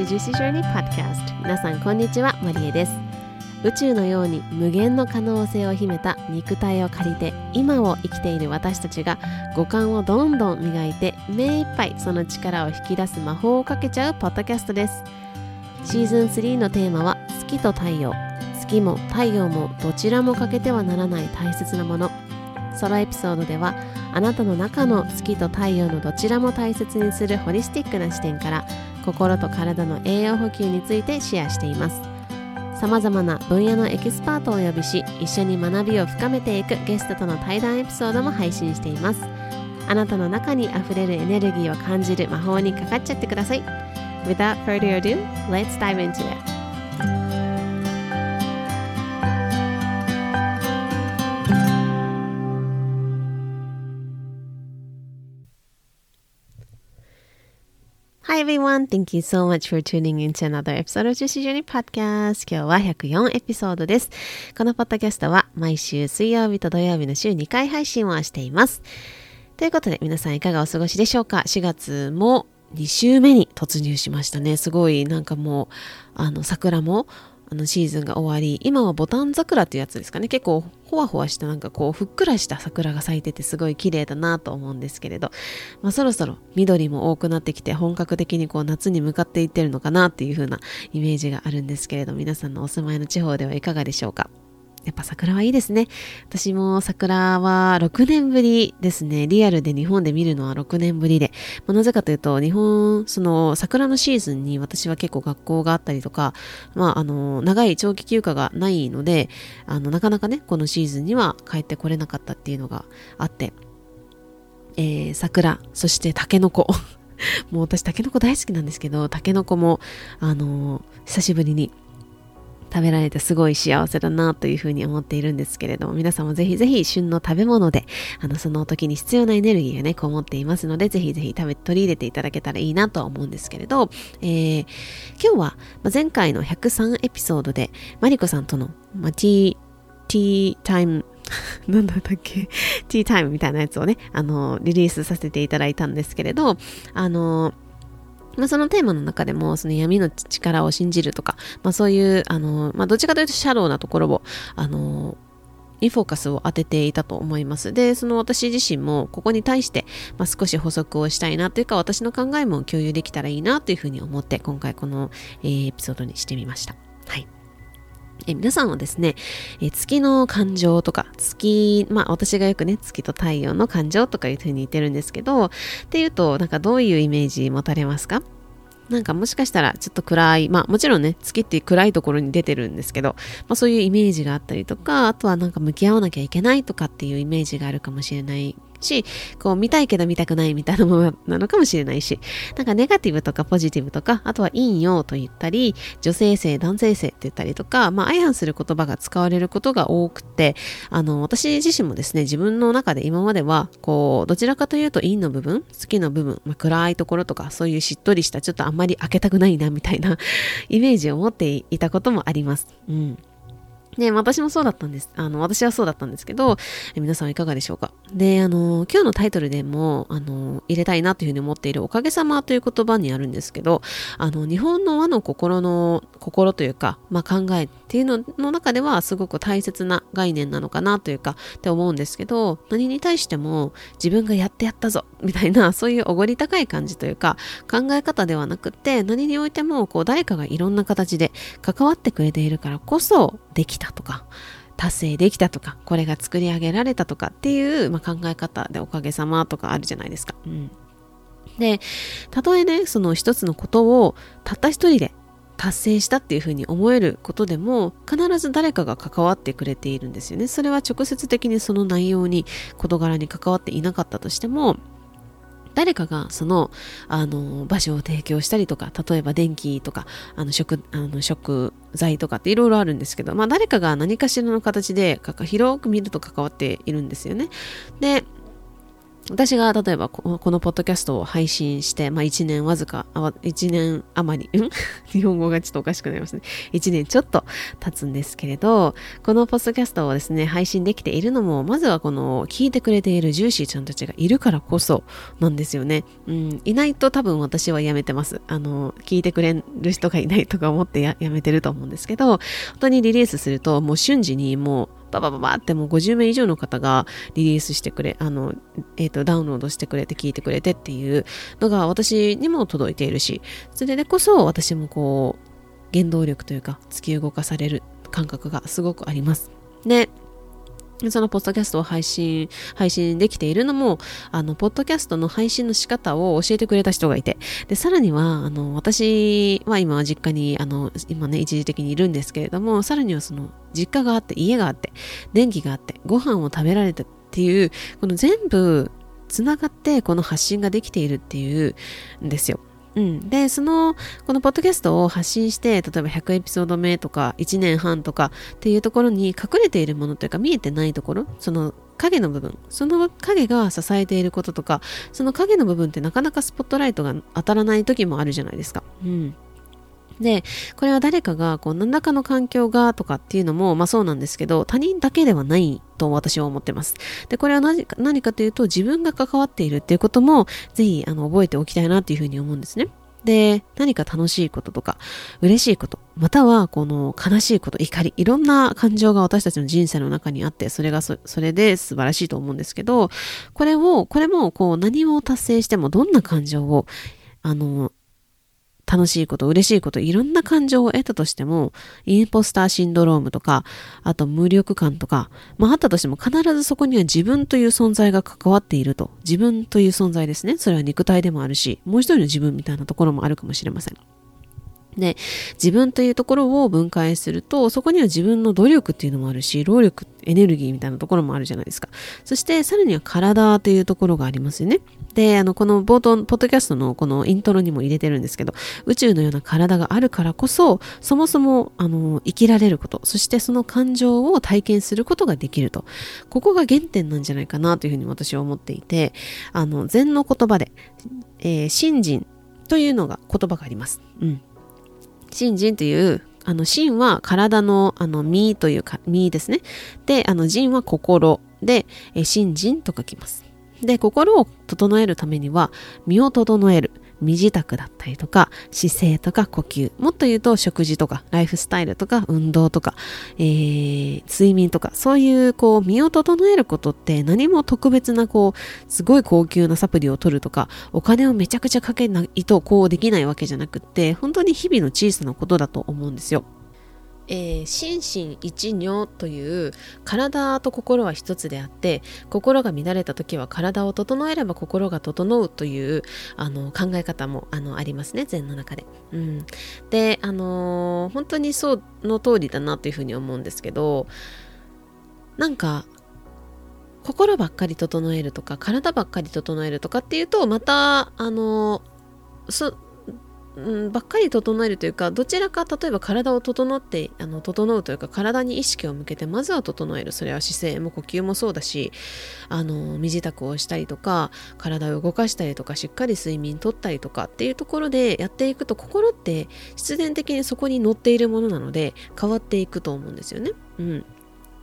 子樹脂 Journey Podcast 皆さんこんにちはマリエです宇宙のように無限の可能性を秘めた肉体を借りて今を生きている私たちが五感をどんどん磨いて目いっぱいその力を引き出す魔法をかけちゃうポッドキャストですシーズン3のテーマは月と太陽月も太陽もどちらも欠けてはならない大切なものソロエピソードではあなたの中の月と太陽のどちらも大切にするホリスティックな視点から心と体の栄養補給についてシェアしています。さまざまな分野のエキスパートをお呼びし一緒に学びを深めていくゲストとの対談エピソードも配信しています。あなたの中にあふれるエネルギーを感じる魔法にかかっちゃってください。Without further ado, let's dive into it. Everyone, thank you so much for tuning in to another episode of Juicy Journey Podcast. 今日は104エピソードです。このポッドキャストは毎週水曜日と土曜日の週2回配信をしています。ということで皆さんいかがお過ごしでしょうか？4月も2週目に突入しましたね。すごいなんかもうあの桜もあのシーズンが終わり今はボタン桜っていうやつですかね。結構ほわほわしたなんかこうふっくらした桜が咲いててすごい綺麗だなと思うんですけれど、まあ、そろそろ緑も多くなってきて本格的にこう夏に向かっていってるのかなっていう風なイメージがあるんですけれど皆さんのお住まいの地方ではいかがでしょうか。やっぱ桜はいいですね。私も桜は6年ぶりですね。リアルで日本で見るのは6年ぶりで。まあ、なぜかというと、日本、その桜のシーズンに私は結構学校があったりとか、まあ、あの、長い長期休暇がないので、あの、なかなかね、このシーズンには帰ってこれなかったっていうのがあって、えー、桜、そしてタケノコ。もう私タケノコ大好きなんですけど、タケノコも、あの、久しぶりに食べられてすごい幸せだなというふうに思っているんですけれども、皆さんもぜひぜひ旬の食べ物で、あの、その時に必要なエネルギーがね、こもっていますので、ぜひぜひ食べ、取り入れていただけたらいいなとは思うんですけれど、えー、今日は、前回の103エピソードで、マリコさんとの、まあ、ティー、ティータイム、なんだったっけ？ティータイムみたいなやつをね、あの、リリースさせていただいたんですけれど、あの、まあ、そのテーマの中でも、その闇の力を信じるとか、まあ、そういう、あの、まあ、どっちかというとシャローなところを、あの、にフォーカスを当てていたと思います。で、その私自身もここに対して、まあ、少し補足をしたいなというか、私の考えも共有できたらいいなというふうに思って、今回この、えー、エピソードにしてみました。はい。え皆さんはですね、え月の感情とか、月、まあ私がよくね、月と太陽の感情とかいう風に言ってるんですけど、っていうと、なんかどういうイメージ持たれますか？なんかもしかしたらちょっと暗い、まあもちろんね、月って暗いところに出てるんですけど、まあそういうイメージがあったりとか、あとはなんか向き合わなきゃいけないとかっていうイメージがあるかもしれないし、こう見たいけど見たくないみたいなものなのかもしれないし、なんかネガティブとかポジティブとか、あとは陰陽と言ったり、女性性、男性性って言ったりとか、まあ相反する言葉が使われることが多くて、あの、私自身もですね、自分の中で今までは、こう、どちらかというと陰の部分、好きの部分、まあ、暗いところとか、そういうしっとりした、ちょっとあんまり開けたくないなみたいなイメージを持っていたこともあります。うん。で、私もそうだったんです。あの、私はそうだったんですけど、皆さんはいかがでしょうか？で、あの、今日のタイトルでも、あの、入れたいなというふうに思っているおかげさまという言葉にあるんですけど、あの、日本の和の心の、心というか、まあ、考えっていうのの中ではすごく大切な概念なのかなというか、って思うんですけど、何に対しても自分がやってやったぞ、みたいな、そういうおごり高い感じというか、考え方ではなくて、何においても、こう、誰かがいろんな形で関わってくれているからこそ、できたとか、達成できたとか、これが作り上げられたとかっていう、まあ、考え方でおかげさまとかあるじゃないですか。うん。で、たとえね、その一つのことをたった一人で達成したっていうふうに思えることでも必ず誰かが関わってくれているんですよね。それは直接的にその内容に事柄に関わっていなかったとしても誰かがそのあの場所を提供したりとか例えば電気とかあの食あの食材とかっていろいろあるんですけど、まあ、誰かが何かしらの形で広く見ると関わっているんですよね。で私が例えばこのポッドキャストを配信して、まあ1年わずか、あ1年余り、ん？日本語がちょっとおかしくなりますね。1年ちょっと経つんですけれど、このポッドキャストをですね、配信できているのも、まずはこの聞いてくれているジューシーちゃんたちがいるからこそなんですよね。うん、いないと多分私はやめてます。あの、聞いてくれる人がいないとか思ってやめてると思うんですけど、本当にリリースするともう瞬時にもうババババってもう50名以上の方がリリースしてくれ、あの、えっ、ー、と、ダウンロードしてくれて聞いてくれてっていうのが私にも届いているし、それでこそ私もこう、原動力というか突き動かされる感覚がすごくあります。で、そのポッドキャストを配信、配信できているのも、あの、ポッドキャストの配信の仕方を教えてくれた人がいて、で、さらには、あの、私は今は実家に、あの、今ね、一時的にいるんですけれども、さらにはその、実家があって、家があって、電気があって、ご飯を食べられたっていう、この全部、つながってこの発信ができているっていうんですよ。うん、でそのこのポッドキャストを発信して例えば100エピソード目とか1年半とかっていうところに隠れているものというか見えてないところその影の部分。その影が支えていることとかその影の部分ってなかなかスポットライトが当たらない時もあるじゃないですか。うん。で、これは誰かがこう何らかの環境がとかっていうのも、まあそうなんですけど、他人だけではないと私は思ってます。で、これは何か何かというと、自分が関わっているっていうことも、ぜひあの覚えておきたいなっていうふうに思うんですね。で、何か楽しいこととか、嬉しいこと、またはこの悲しいこと、怒り、いろんな感情が私たちの人生の中にあって、それがそれで素晴らしいと思うんですけど、これを、これもこう何を達成してもどんな感情を、あの、楽しいこと、嬉しいこと、いろんな感情を得たとしても、インポスターシンドロームとか、あと無力感とか、まああったとしても必ずそこには自分という存在が関わっていると。自分という存在ですね。それは肉体でもあるし、もう一人の自分みたいなところもあるかもしれません。で、自分というところを分解すると、そこには自分の努力っていうのもあるし、労力、エネルギーみたいなところもあるじゃないですか。そして、さらには体というところがありますよね。で、あの、この冒頭、ポッドキャストのこのイントロにも入れてるんですけど、宇宙のような体があるからこそ、そもそも、あの、生きられること、そしてその感情を体験することができると。ここが原点なんじゃないかなというふうに私は思っていて、あの、禅の言葉で、えー、信心というのが言葉があります。うん。信心というあの心は体のあの身というか身ですね。で、あの人は心で、え心心と書きます。で、心を整えるためには身を整える。身支度だったりとか、姿勢とか呼吸、もっと言うと食事とか、ライフスタイルとか、運動とか、えー、睡眠とか、そういうこう、身を整えることって何も特別なこう、すごい高級なサプリを取るとか、お金をめちゃくちゃかけないとこうできないわけじゃなくって、本当に日々の小さなことだと思うんですよ。えー、心身一如という体と心は一つであって心が乱れた時は体を整えれば心が整うというあの考え方もあのありますね禅の中で。うん、であのー、本当にその通りだなというふうに思うんですけどなんか心ばっかり整えるとか体ばっかり整えるとかっていうとまたあのーうん、ばっかり整えるというかどちらか例えば体を整ってあの整うというか体に意識を向けてまずは整えるそれは姿勢も呼吸もそうだしあの身支度をしたりとか体を動かしたりとかしっかり睡眠とったりとかっていうところでやっていくと心って必然的にそこに乗っているものなので変わっていくと思うんですよね。うん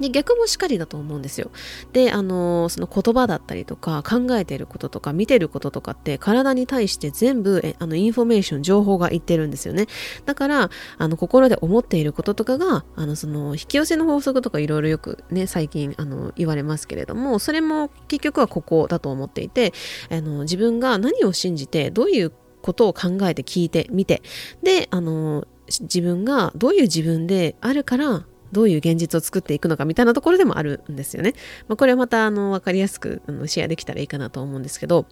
で逆もしかりだと思うんですよ。で、あのその言葉だったりとか考えてることとか見てることとかって体に対して全部えあのインフォメーション情報がいってるんですよね。だからあの心で思っていることとかがあのその引き寄せの法則とかいろいろよくね最近あの言われますけれどもそれも結局はここだと思っていてあの自分が何を信じてどういうことを考えて聞いてみてであの自分がどういう自分であるからどういう現実を作っていくのかみたいなところでもあるんですよね。まあ、これはまたあの分かりやすくあのシェアできたらいいかなと思うんですけど、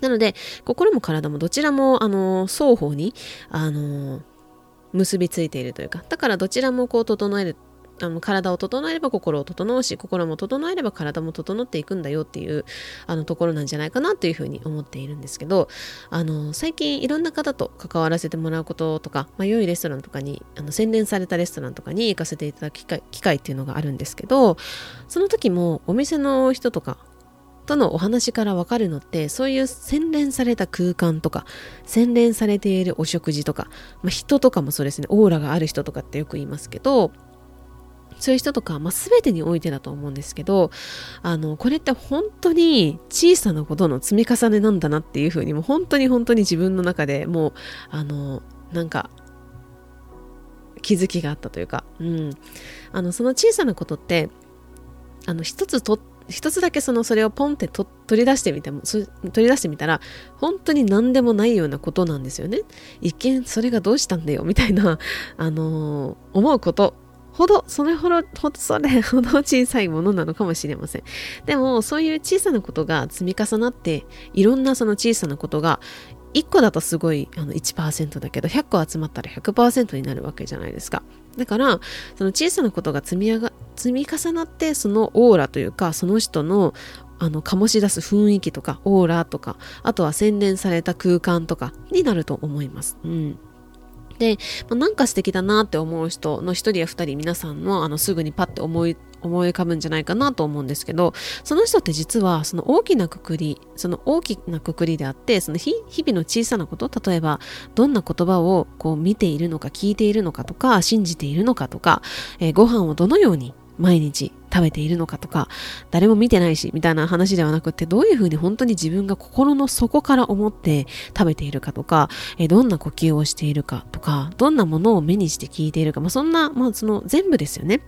なので、心も体もどちらもあの双方にあの結びついているというか、だからどちらもこう整えるあの体を整えれば心を整うし心も整えれば体も整っていくんだよっていうあのところなんじゃないかなというふうに思っているんですけどあの最近いろんな方と関わらせてもらうこととか、まあ、良いレストランとかにあの洗練されたレストランとかに行かせていただく機会機会っていうのがあるんですけどその時もお店の人とかとのお話からわかるのってそういう洗練された空間とか洗練されているお食事とか、まあ、人とかもそうですねオーラがある人とかってよく言いますけどそういう人とか、まあ、全てにおいてだと思うんですけどあのこれって本当に小さなことの積み重ねなんだなっていうふうにもう本当に本当に自分の中でもうあのなんか気づきがあったというか、うん、あのその小さなことってあの一つと一つだけそのそれをポンって取り出してみても取り出してみたら本当に何でもないようなことなんですよね。一見それがどうしたんだよみたいな、あのー、思うことほど、それほど、それほど小さいものなのかもしれません。でも、そういう小さなことが積み重なって、いろんなその小さなことが、1個だとすごいあの1%だけど、100個集まったら100%になるわけじゃないですか。だから、その小さなことが積み上が、積み重なって、そのオーラというか、その人のあの醸し出す雰囲気とかオーラとかあとは洗練された空間とかになると思います。うんで、まあ、なんか素敵だなって思う人の一人や二人皆さんのあのすぐにパッて思い思い浮かぶんじゃないかなと思うんですけどその人って実はその大きなくくりその大きなくくりであってその日々の小さなこと例えばどんな言葉をこう見ているのか聞いているのかとか信じているのかとか、えー、ご飯をどのように毎日食べているのかとか、誰も見てないし、みたいな話ではなくて、どういうふうに本当に自分が心の底から思って食べているかとか、えどんな呼吸をしているかとか、どんなものを目にして聞いているか、まあ、そんな、まあ、その全部ですよね。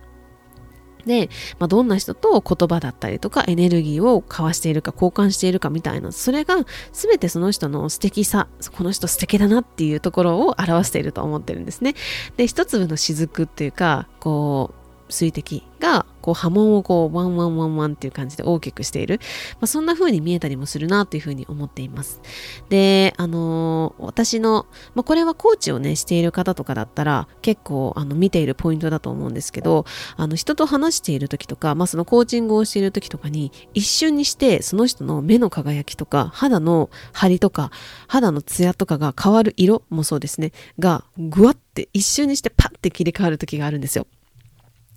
で、まあ、どんな人と言葉だったりとかエネルギーを交わしているか交換しているかみたいなそれが全てその人の素敵さこの人素敵だなっていうところを表していると思ってるんですねで一粒の雫っていうかこう水滴がこう波紋をこうワンワンワンワンっていう感じで大きくしている、まあ、そんな風に見えたりもするなという風に思っています。であのー、私の、まあ、これはコーチをねしている方とかだったら結構あの見ているポイントだと思うんですけどあの人と話している時とか、まあ、そのコーチングをしている時とかに一瞬にしてその人の目の輝きとか肌の張りとか肌のツヤとかが変わる色もそうですね。がぐわって一瞬にしてパッて切り替わる時があるんですよ。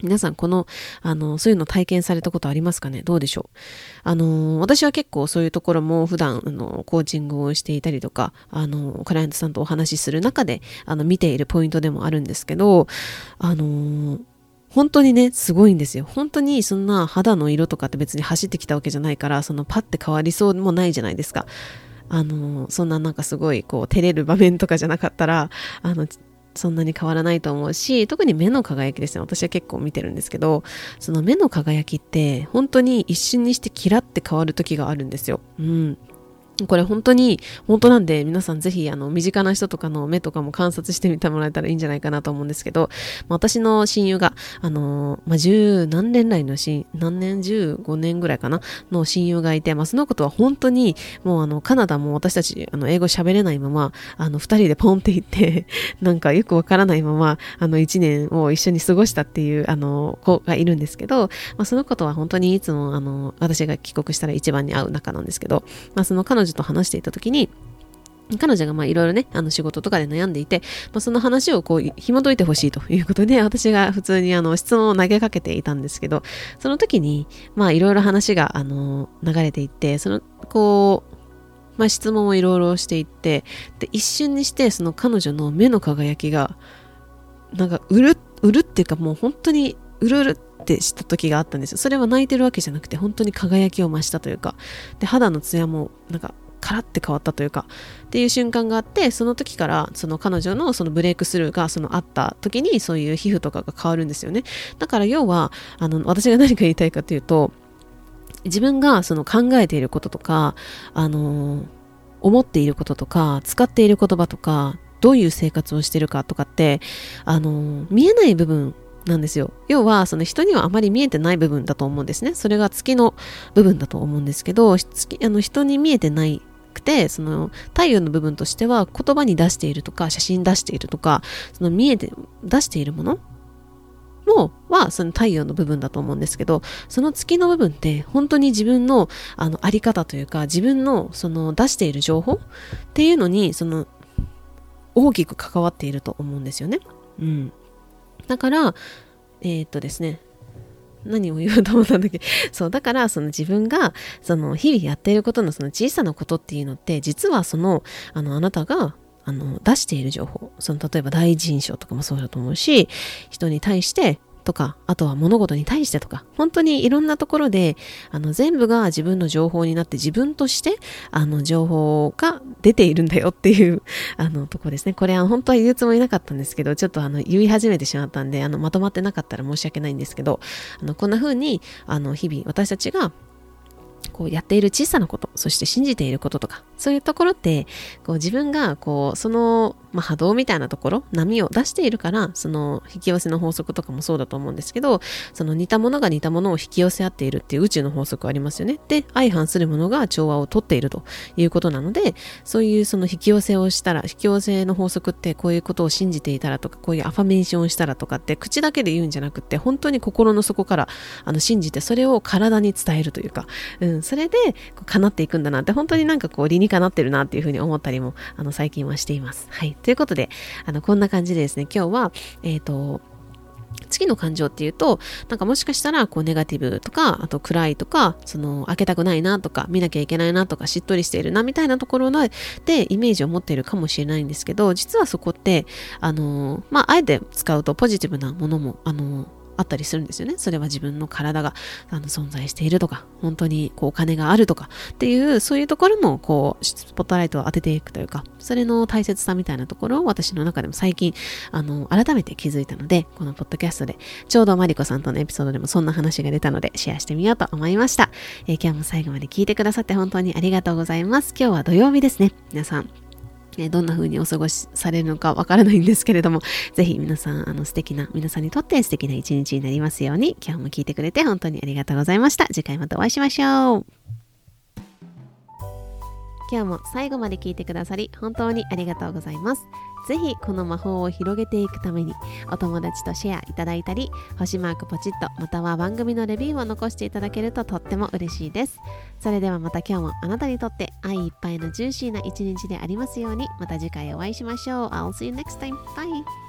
皆さん、この、あの、そういうの体験されたことありますかね？どうでしょう？あの、私は結構そういうところも普段、あの、コーチングをしていたりとか、あの、クライアントさんとお話しする中で、あの、見ているポイントでもあるんですけど、あの、本当にね、すごいんですよ。本当にそんな肌の色とかって別に走ってきたわけじゃないから、そのパッて変わりそうもないじゃないですか。あの、そんななんかすごいこう照れる場面とかじゃなかったら、あの、そんなに変わらないと思うし特に目の輝きですね私は結構見てるんですけどその目の輝きって本当に一瞬にしてキラって変わる時があるんですよ。うんこれ本当に、本当なんで、皆さんぜひ、あの、身近な人とかの目とかも観察してみてもらえたらいいんじゃないかなと思うんですけど、私の親友が、あの、まあ、十何年来の親、何年、十五年ぐらいかな、の親友がいて、まあ、そのことは本当に、もうあの、カナダも私たち、あの、英語喋れないまま、あの、二人でポンって行って、なんかよくわからないまま、あの、一年を一緒に過ごしたっていう、あの、子がいるんですけど、まあ、そのことは本当にいつも、あの、私が帰国したら一番に会う仲なんですけど、まあ、その彼女女と話していた時に、彼女がまあいろいろね、あの仕事とかで悩んでいて、まあ、その話をこう紐解いてほしいということで、私が普通にあの質問を投げかけていたんですけど、その時に、まあいろいろ話があの流れていって、その、こう、まあ質問をいろいろしていって、で、一瞬にしてその彼女の目の輝きが、なんかうる、うるっていうかもう本当にうるうるっってした時があったんですよ。それは泣いてるわけじゃなくて、本当に輝きを増したというか、で、肌のツヤもなんかカラッて変わったというか。っていう瞬間があってその時からその彼女のそのブレイクスルーがそのあった時にそういう皮膚とかが変わるんですよね。だから要はあの私が何か言いたいかというと自分がその考えていることとかあの思っていることとか使っている言葉とかどういう生活をしてるかとかってあの見えない部分なんですよ。要は、その人にはあまり見えてない部分だと思うんですね。それが月の部分だと思うんですけど、月あの人に見えてないくて、その太陽の部分としては言葉に出しているとか、写真出しているとか、その見えて、出しているもの？もはその太陽の部分だと思うんですけど、その月の部分って本当に自分のあのあり方というか、自分のその出している情報？っていうのに、その大きく関わっていると思うんですよね。うん。だから、えー、っとですね、何を言おうと思ったんだっけ？そうだからその自分がその日々やっていることのその小さなことっていうのって実はそのあのあなたがあの出している情報その例えば第一印象とかもそうだと思うし人に対してとか、あとは物事に対してとか、本当にいろんなところで、あの、全部が自分の情報になって自分として、あの、情報が出ているんだよっていう、あの、とこですね。これは本当は言うつもりなかったんですけど、ちょっとあの、言い始めてしまったんで、あの、まとまってなかったら申し訳ないんですけど、あの、こんな風に、あの、日々私たちがこうやっている小さなこと、そして信じていることとか、そういうところって、こう自分がこうその、まあ、波動みたいなところ、波を出しているから、その引き寄せの法則とかもそうだと思うんですけど、その似たものが似たものを引き寄せ合っているっていう宇宙の法則ありますよね。で、相反するものが調和をとっているということなので、そういうその引き寄せをしたら、引き寄せの法則ってこういうことを信じていたらとか、こういうアファメーションをしたらとかって口だけで言うんじゃなくて、本当に心の底からあの信じてそれを体に伝えるというか、うん、それでこう叶っていくんだなって本当になんかこう理にかなってるなっていうふうに思ったりもあの最近はしています。はい。ということで、あのこんな感じでですね、今日は、えっ、ー、と、次の感情っていうと、なんかもしかしたら、こう、ネガティブとか、あと暗いとか、その、開けたくないなとか、見なきゃいけないなとか、しっとりしているな、みたいなところで、イメージを持っているかもしれないんですけど、実はそこって、あの、まあ、あえて使うとポジティブなものも、あの、あったりするんですよね。それは自分の体があの存在しているとか、本当にこうお金があるとかっていう、そういうところもこう、スポットライトを当てていくというか、それの大切さみたいなところを私の中でも最近、あの、改めて気づいたので、このポッドキャストで、ちょうどマリコさんとのエピソードでもそんな話が出たので、シェアしてみようと思いました。えー、今日も最後まで聞いてくださって本当にありがとうございます。今日は土曜日ですね。皆さん、えどんな風にお過ごしされるのかわからないんですけれども、ぜひ皆さん、あの素敵な、皆さんにとって素敵な一日になりますように、今日も聞いてくれて本当にありがとうございました。次回またお会いしましょう。今日も最後まで聞いてくださり本当にありがとうございます。ぜひこの魔法を広げていくためにお友達とシェアいただいたり星マークポチッとまたは番組のレビューを残していただけるととっても嬉しいです。それではまた今日もあなたにとって愛いっぱいのジューシーな一日でありますようにまた次回お会いしましょう。I'll see you next time. Bye!